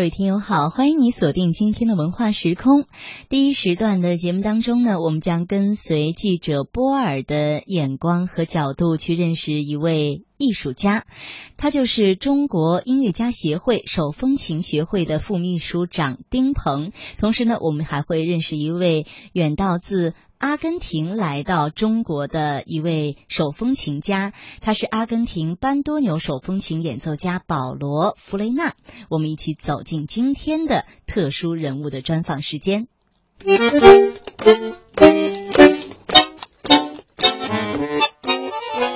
各位听友好，欢迎你锁定今天的文化时空。第一时段的节目当中呢，我们将跟随记者波尔的眼光和角度去认识一位艺术家，他就是中国音乐家协会手风琴学会的副秘书长丁鹏。同时呢，我们还会认识一位远道自。阿根廷来到中国的一位手风琴家，他是阿根廷班多纽手风琴演奏家保罗·弗雷纳。我们一起走进今天的特殊人物的专访时间。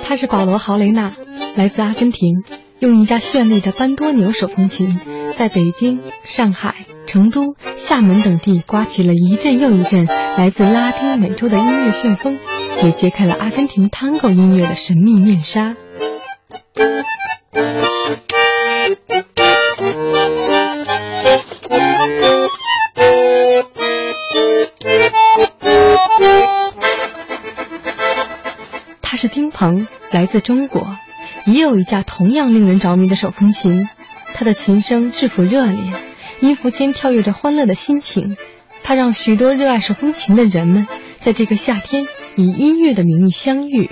他是保罗·豪雷纳，来自阿根廷，用一架绚丽的班多纽手风琴，在北京、上海、成都。厦门等地刮起了一阵又一阵来自拉丁美洲的音乐旋风，也揭开了阿根廷探戈音乐的神秘面纱。他是丁鹏，来自中国，也有一架同样令人着迷的手风琴，它的琴声质朴热烈。音符间跳跃着欢乐的心情，它让许多热爱手风琴的人们在这个夏天以音乐的名义相遇。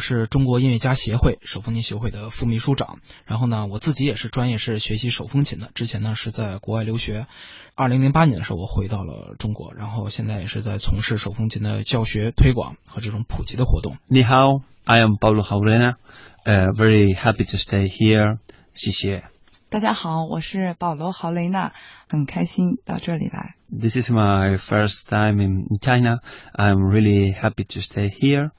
是中国音乐家协会手风琴学会的副秘书长，然后呢，我自己也是专业是学习手风琴的，之前呢是在国外留学，二零零八年的时候我回到了中国，然后现在也是在从事手风琴的教学推广和这种普及的活动。你好，I am Pablo Jaurena，呃，very happy to stay here，谢谢。大家好，我是保罗豪雷纳，很开心到这里来。This is my first time in China，I'm really happy to stay here。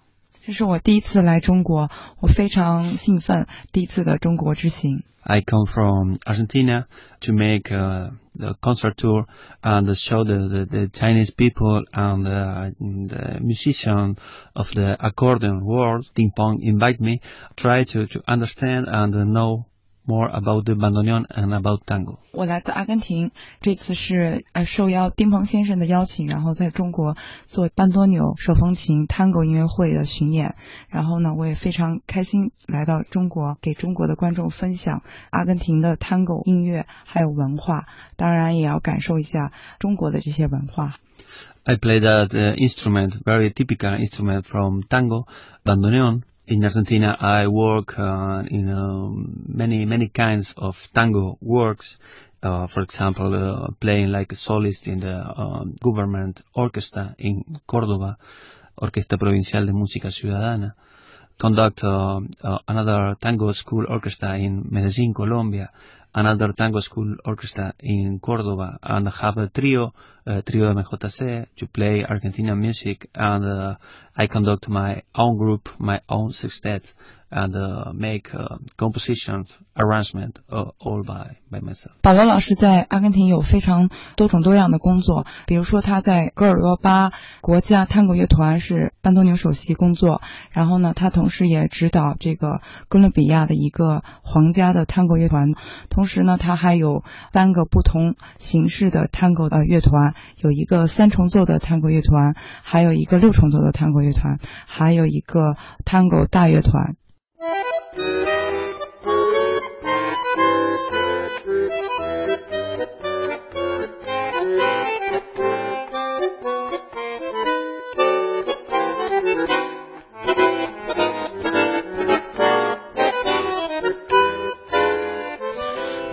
这是我第一次来中国，我非常兴奋，第一次的中国之行。I come from Argentina to make uh, the concert tour and show the, the, the Chinese people and uh, the musician of the accordion world. Ding Pong invite me, try to, to understand and know More about the bandoneon and about tango。我来自阿根廷，这次是呃受邀丁鹏先生的邀请，然后在中国做班多纽手风琴 tango 音乐会的巡演。然后呢，我也非常开心来到中国，给中国的观众分享阿根廷的 tango 音乐还有文化，当然也要感受一下中国的这些文化。I play that instrument, very typical instrument from tango, bandoneon. in Argentina, I work uh, in um, many many kinds of tango works. Uh, for example, uh, playing like a solist in the um, government orchestra in Córdoba, Orquesta Provincial de Música Ciudadana. Conduct uh, uh, another tango school orchestra in Medellín, Colombia. Another tango school orchestra in Córdoba, and have a trio, trio de MJC, to play Argentinian music, and I conduct my own group, my own sextet, and make uh, compositions, arrangement all by by myself. 保罗老师在阿根廷有非常多种多样的工作，比如说他在戈尔多巴国家探戈乐团是班多纽首席工作，然后呢，他同时也指导这个哥伦比亚的一个皇家的探戈乐团，同时呢，他还有三个不同形式的探戈的乐团，有一个三重奏的探戈乐团，还有一个六重奏的探戈乐团，还有一个探戈大乐团。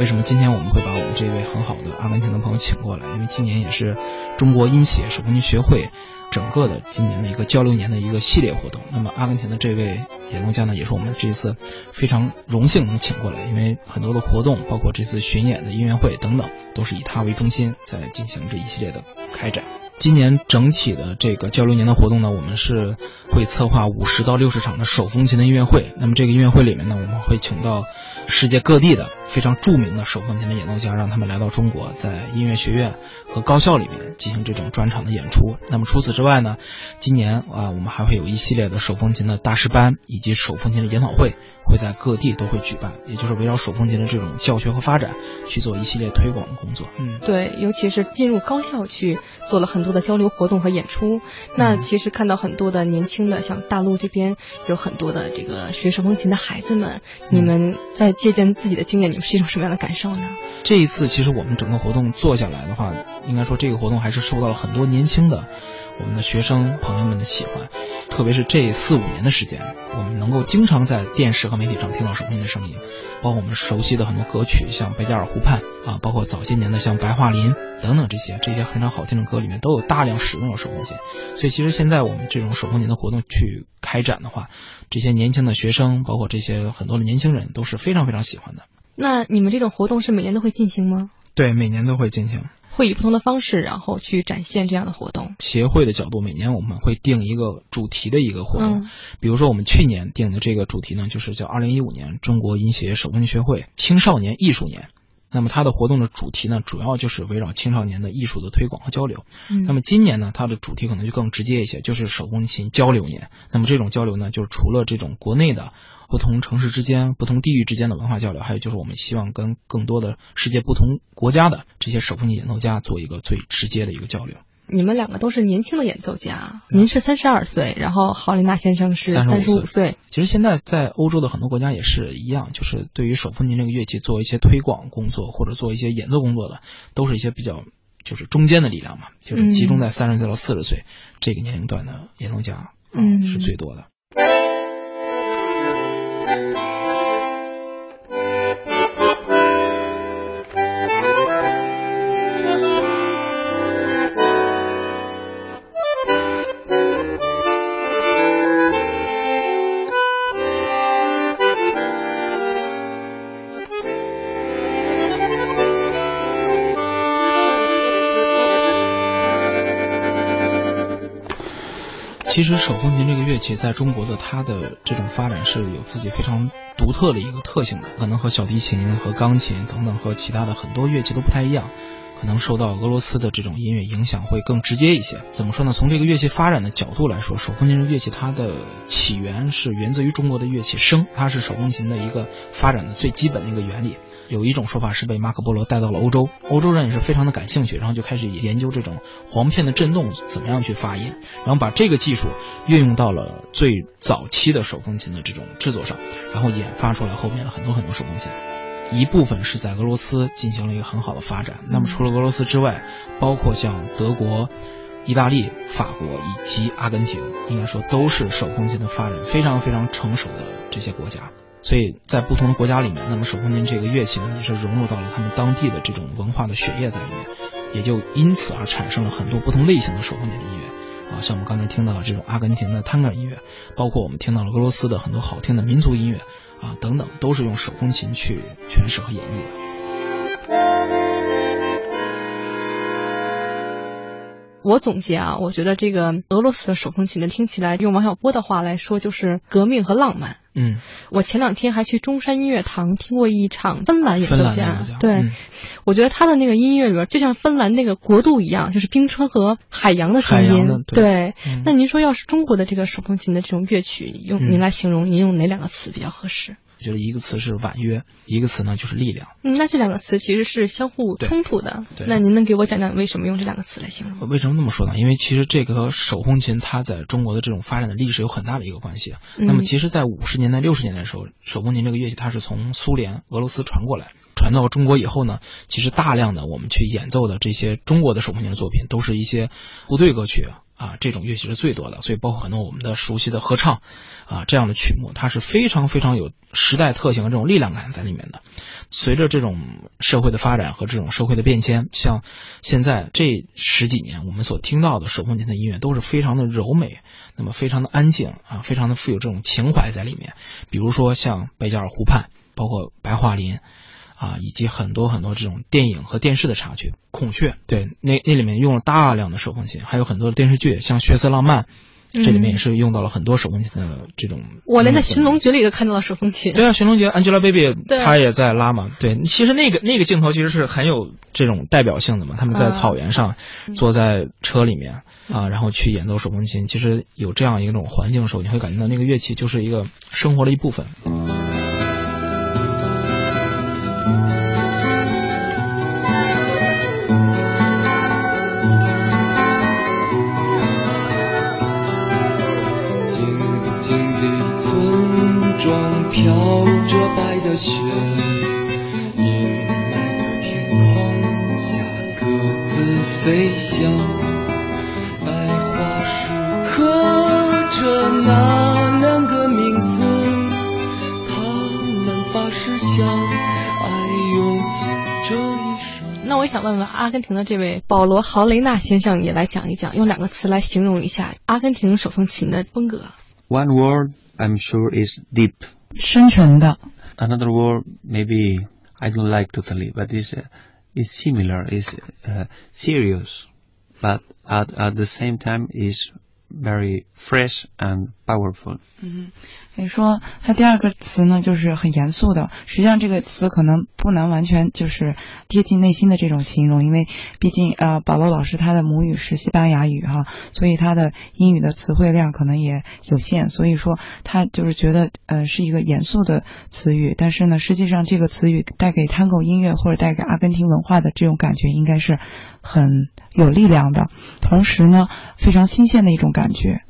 为什么今天我们会把我们这位很好的阿根廷的朋友请过来？因为今年也是中国音协手风琴学会整个的今年的一个交流年的一个系列活动。那么阿根廷的这位演奏家呢，也是我们这一次非常荣幸能请过来，因为很多的活动，包括这次巡演的音乐会等等，都是以他为中心在进行这一系列的开展。今年整体的这个交流年的活动呢，我们是会策划五十到六十场的手风琴的音乐会。那么这个音乐会里面呢，我们会请到世界各地的非常著名的手风琴的演奏家，让他们来到中国，在音乐学院和高校里面进行这种专场的演出。那么除此之外呢，今年啊，我们还会有一系列的手风琴的大师班以及手风琴的研讨会，会在各地都会举办，也就是围绕手风琴的这种教学和发展去做一系列推广的工作。嗯，对，尤其是进入高校去做了很多。的交流活动和演出，那其实看到很多的年轻的，像大陆这边有很多的这个学手风琴的孩子们，你们在借鉴自己的经验，是一种什么样的感受呢？这一次其实我们整个活动做下来的话，应该说这个活动还是受到了很多年轻的。我们的学生朋友们的喜欢，特别是这四五年的时间，我们能够经常在电视和媒体上听到手风琴的声音，包括我们熟悉的很多歌曲，像《贝加尔湖畔》啊，包括早些年的像《白桦林》等等这些这些非常好听的歌里面都有大量使用了手风琴。所以其实现在我们这种手风琴的活动去开展的话，这些年轻的学生，包括这些很多的年轻人都是非常非常喜欢的。那你们这种活动是每年都会进行吗？对，每年都会进行。会以不同的方式，然后去展现这样的活动。协会的角度，每年我们会定一个主题的一个活动。比如说，我们去年定的这个主题呢，就是叫“二零一五年中国音协手风琴学会青少年艺术年”。那么它的活动的主题呢，主要就是围绕青少年的艺术的推广和交流。那么今年呢，它的主题可能就更直接一些，就是手风琴交流年。那么这种交流呢，就是除了这种国内的。不同城市之间、不同地域之间的文化交流，还有就是我们希望跟更多的世界不同国家的这些手风琴演奏家做一个最直接的一个交流。你们两个都是年轻的演奏家，您是三十二岁，然后郝琳娜先生是三十五岁。其实现在在欧洲的很多国家也是一样，就是对于手风琴这个乐器做一些推广工作或者做一些演奏工作的，都是一些比较就是中间的力量嘛，就是集中在三十岁到四十岁这个年龄段的演奏家，嗯，是最多的。其实手风琴这个乐器在中国的它的这种发展是有自己非常独特的一个特性的，可能和小提琴、和钢琴等等和其他的很多乐器都不太一样，可能受到俄罗斯的这种音乐影响会更直接一些。怎么说呢？从这个乐器发展的角度来说，手风琴这个乐器它的起源是源自于中国的乐器笙，它是手风琴的一个发展的最基本的一个原理。有一种说法是被马可波罗带到了欧洲，欧洲人也是非常的感兴趣，然后就开始研究这种簧片的振动怎么样去发音，然后把这个技术运用到了最早期的手风琴的这种制作上，然后研发出来后面的很多很多手风琴。一部分是在俄罗斯进行了一个很好的发展，那么除了俄罗斯之外，包括像德国、意大利、法国以及阿根廷，应该说都是手风琴的发展非常非常成熟的这些国家。所以在不同的国家里面，那么手风琴这个乐器呢，也是融入到了他们当地的这种文化的血液在里面，也就因此而产生了很多不同类型的手风琴音乐啊，像我们刚才听到的这种阿根廷的探戈音乐，包括我们听到了俄罗斯的很多好听的民族音乐啊等等，都是用手风琴去诠释和演绎的。我总结啊，我觉得这个俄罗斯的手风琴呢，听起来用王小波的话来说，就是革命和浪漫。嗯，我前两天还去中山音乐堂听过一场芬兰演奏家，对，我觉得他的那个音乐里边就像芬兰那个国度一样，就是冰川和海洋的声音。对，那您说要是中国的这个手风琴的这种乐曲，用您来形容，您用哪两个词比较合适？我觉得一个词是婉约，一个词呢就是力量。嗯，那这两个词其实是相互冲突的。对，那您能给我讲讲为什么用这两个词来形容？为什么这么说呢？因为其实这个和手风琴它在中国的这种发展的历史有很大的一个关系。那么，其实，在五十年代、六十年代的时候，手风琴这个乐器它是从苏联、俄罗斯传过来，传到中国以后呢，其实大量的我们去演奏的这些中国的手风琴的作品，都是一些部队歌曲。啊，这种乐器是最多的，所以包括很多我们的熟悉的合唱，啊，这样的曲目，它是非常非常有时代特性和这种力量感在里面的。随着这种社会的发展和这种社会的变迁，像现在这十几年我们所听到的手风琴的音乐都是非常的柔美，那么非常的安静啊，非常的富有这种情怀在里面。比如说像贝加尔湖畔，包括白桦林。啊，以及很多很多这种电影和电视的插曲。孔雀，对，那那里面用了大量的手风琴，还有很多的电视剧，像《血色浪漫》，这里面也是用到了很多手风琴的这种。我连在《寻龙诀》里都看到了手风琴。对啊，《寻龙诀》Angelababy 她也在拉嘛。对，其实那个那个镜头其实是很有这种代表性的嘛。他们在草原上，坐在车里面啊，然后去演奏手风琴。其实有这样一种环境的时候，你会感觉到那个乐器就是一个生活的一部分。雪，阴霾的天空下各自飞翔。白桦树刻着那两个名字，他们发誓相爱用尽这一生。那我也想问问阿根廷的这位保罗豪雷纳先生，也来讲一讲，用两个词来形容一下阿根廷手风琴的风格。One word I'm sure is deep. 深沉的。Another word maybe I don't like totally, but is uh, is similar, is uh, serious, but at at the same time is very fresh and powerful. 嗯，你说它第二个词呢，就是很严肃的。实际上这个词可能不能完全就是贴近内心的这种形容，因为毕竟呃，保罗老师他的母语是西班牙语哈，所以他的英语的词汇量可能也有限，所以说他就是觉得呃是一个严肃的词语。但是呢，实际上这个词语带给 Tango 音乐或者带给阿根廷文化的这种感觉，应该是很有力量的，同时呢，非常新鲜的一种感觉。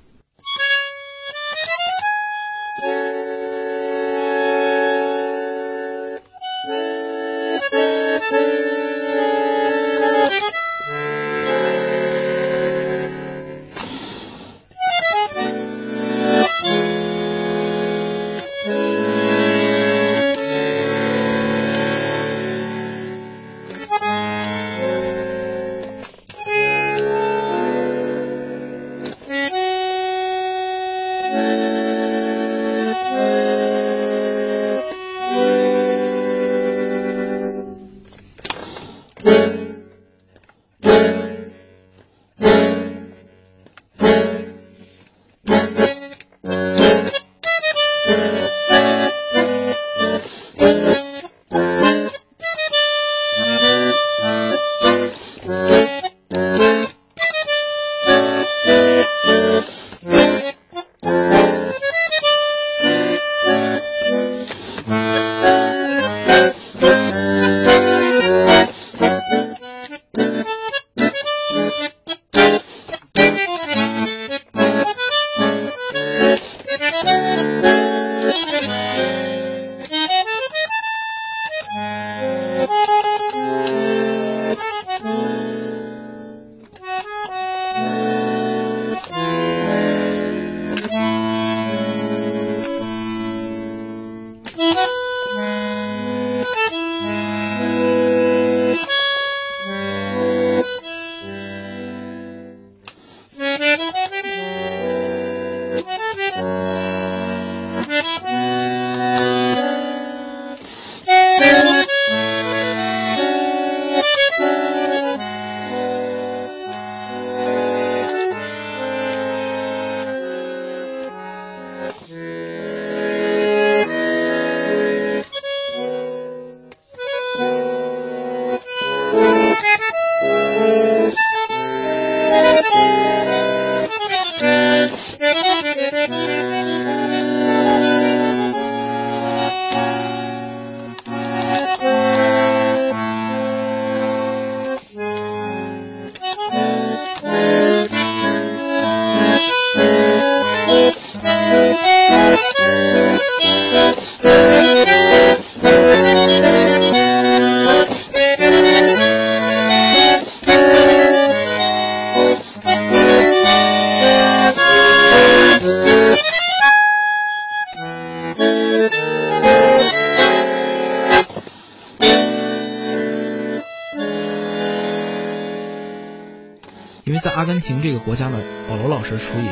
阿根廷这个国家呢，保罗老师属于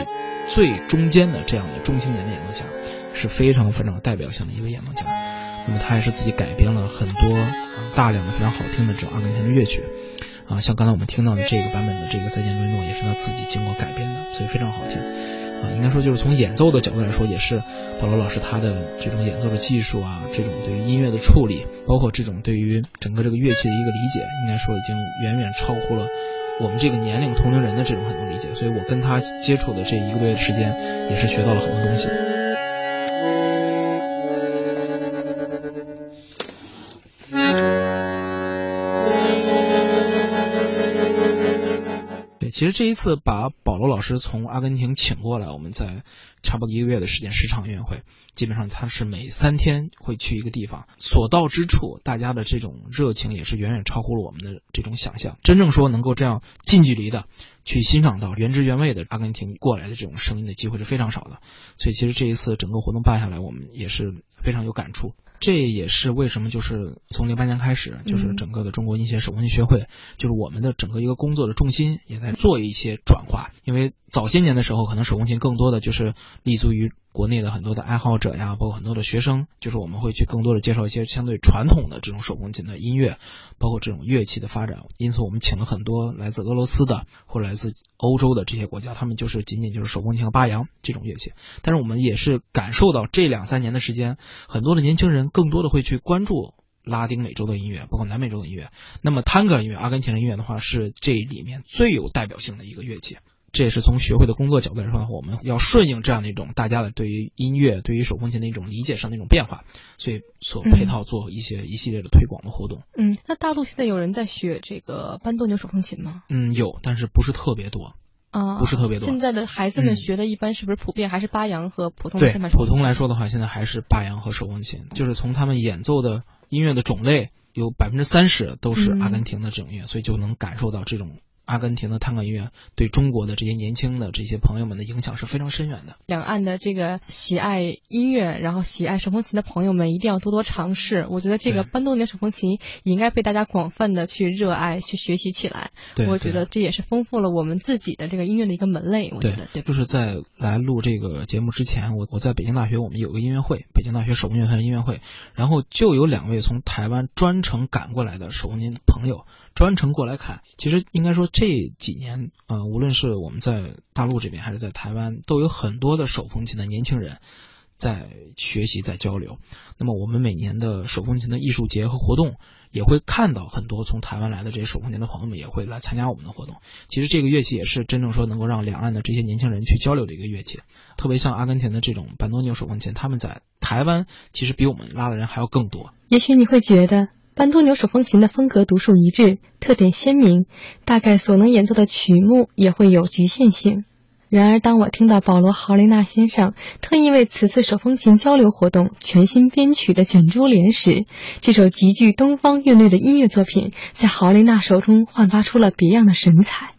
最中间的这样的中青年的演奏家，是非常非常代表性的一个演奏家。那么他也是自己改编了很多大量的非常好听的这种阿根廷的乐曲，啊，像刚才我们听到的这个版本的这个再见雷诺也是他自己经过改编的，所以非常好听。啊，应该说就是从演奏的角度来说，也是保罗老师他的这种演奏的技术啊，这种对于音乐的处理，包括这种对于整个这个乐器的一个理解，应该说已经远远超乎了我们这个年龄同龄人的这种很多理解。所以我跟他接触的这一个多月的时间，也是学到了很多东西。其实这一次把保罗老师从阿根廷请过来，我们在差不多一个月的时间十场音乐会，基本上他是每三天会去一个地方，所到之处，大家的这种热情也是远远超乎了我们的这种想象。真正说能够这样近距离的去欣赏到原汁原味的阿根廷过来的这种声音的机会是非常少的，所以其实这一次整个活动办下来，我们也是非常有感触。这也是为什么，就是从零八年开始，就是整个的中国音协手风琴学会，就是我们的整个一个工作的重心也在做一些转化。因为早些年的时候，可能手风琴更多的就是立足于国内的很多的爱好者呀，包括很多的学生，就是我们会去更多的介绍一些相对传统的这种手风琴的音乐，包括这种乐器的发展。因此，我们请了很多来自俄罗斯的或者来自欧洲的这些国家，他们就是仅仅就是手风琴和巴扬这种乐器。但是我们也是感受到这两三年的时间，很多的年轻人。更多的会去关注拉丁美洲的音乐，包括南美洲的音乐。那么探戈音乐、阿根廷的音乐的话，是这里面最有代表性的一个乐器。这也是从学会的工作角度来说的话，我们要顺应这样的一种大家的对于音乐、对于手风琴的一种理解上的一种变化，所以所配套做一些一系列的推广的活动。嗯，那大陆现在有人在学这个班多牛手风琴吗？嗯，有，但是不是特别多。啊，不是特别多。现在的孩子们学的一般是不是普遍还是八扬和普通？对，普通来说的话，现在还是八扬和手风琴。就是从他们演奏的音乐的种类，有百分之三十都是阿根廷的这种音乐，所以就能感受到这种。阿根廷的探戈音乐对中国的这些年轻的这些朋友们的影响是非常深远的。两岸的这个喜爱音乐，然后喜爱手风琴的朋友们一定要多多尝试。我觉得这个班多尼手风琴也应该被大家广泛的去热爱、去学习起来。对，我觉得这也是丰富了我们自己的这个音乐的一个门类。我觉得，对，就是在来录这个节目之前，我我在北京大学我们有个音乐会，北京大学手风乐团音乐会，然后就有两位从台湾专程赶过来的手风琴朋友。专程过来看，其实应该说这几年，呃，无论是我们在大陆这边还是在台湾，都有很多的手风琴的年轻人在学习、在交流。那么我们每年的手风琴的艺术节和活动，也会看到很多从台湾来的这些手风琴的朋友们也会来参加我们的活动。其实这个乐器也是真正说能够让两岸的这些年轻人去交流的一个乐器。特别像阿根廷的这种班多尼手风琴，他们在台湾其实比我们拉的人还要更多。也许你会觉得。班多纽手风琴的风格独树一帜，特点鲜明，大概所能演奏的曲目也会有局限性。然而，当我听到保罗·豪雷纳先生特意为此次手风琴交流活动全新编曲的《卷珠帘》时，这首极具东方韵律的音乐作品在豪雷纳手中焕发出了别样的神采。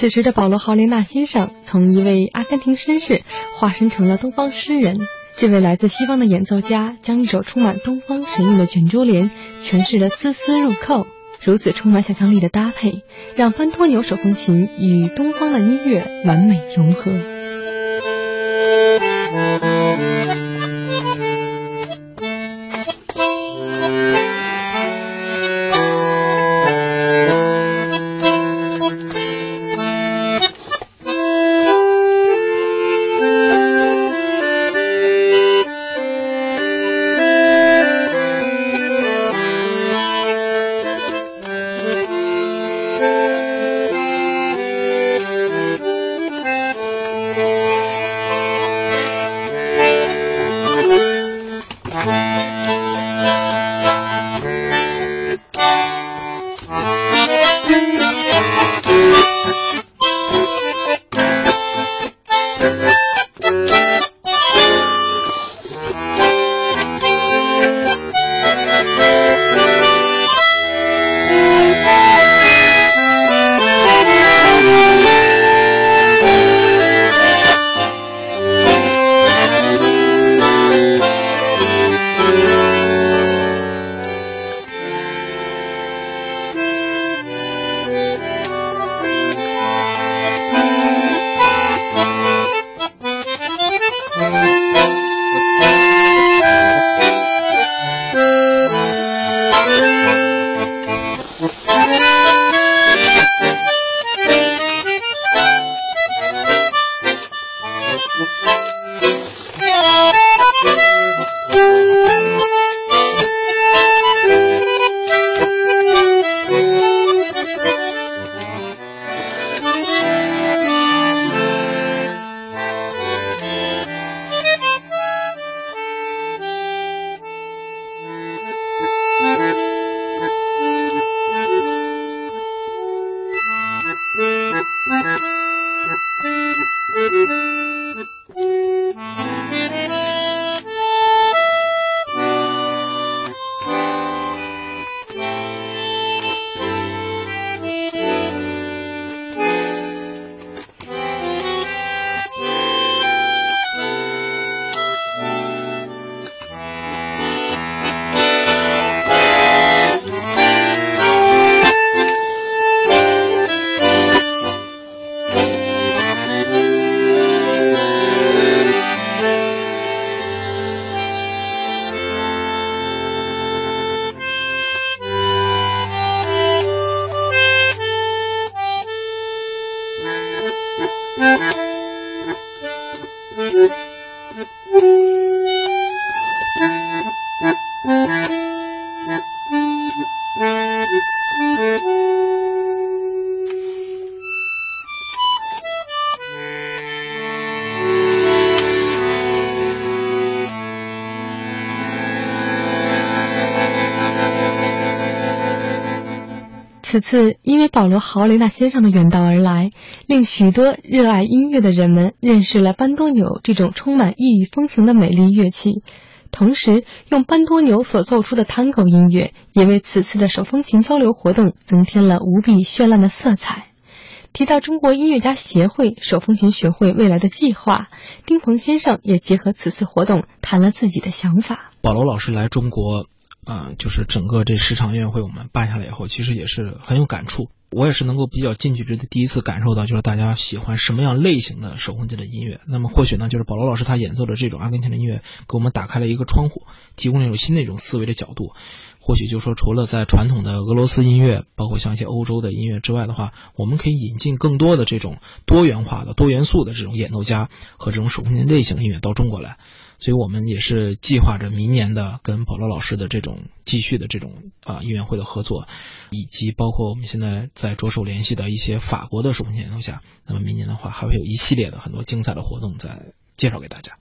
此时的保罗·豪林纳先生从一位阿根廷绅士化身成了东方诗人。这位来自西方的演奏家将一首充满东方神韵的卷珠帘诠释得丝丝入扣，如此充满想象力的搭配，让潘托牛手风琴与东方的音乐完美融合。此次因为保罗·豪雷纳先生的远道而来，令许多热爱音乐的人们认识了班多纽这种充满异域风情的美丽乐器。同时，用班多纽所奏出的探戈音乐，也为此次的手风琴交流活动增添了无比绚烂的色彩。提到中国音乐家协会手风琴学会未来的计划，丁鹏先生也结合此次活动谈了自己的想法。保罗老师来中国。啊，就是整个这十场音乐会我们办下来以后，其实也是很有感触。我也是能够比较近距离的第一次感受到，就是大家喜欢什么样类型的手风琴的音乐。那么或许呢，就是保罗老师他演奏的这种阿根廷的音乐，给我们打开了一个窗户，提供了一种新的一种思维的角度。或许就说，除了在传统的俄罗斯音乐，包括像一些欧洲的音乐之外的话，我们可以引进更多的这种多元化的、多元素的这种演奏家和这种手风琴类型的音乐到中国来。所以我们也是计划着明年的跟保罗老师的这种继续的这种啊音乐会的合作，以及包括我们现在在着手联系的一些法国的手风琴演奏家。那么明年的话，还会有一系列的很多精彩的活动在介绍给大家。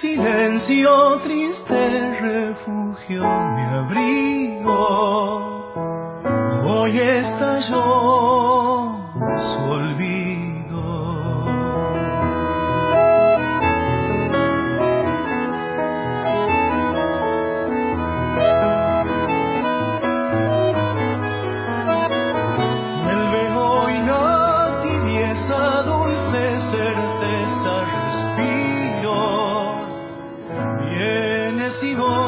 Silencio triste refugio mi abrigo. Hoy estalló su olvido 是我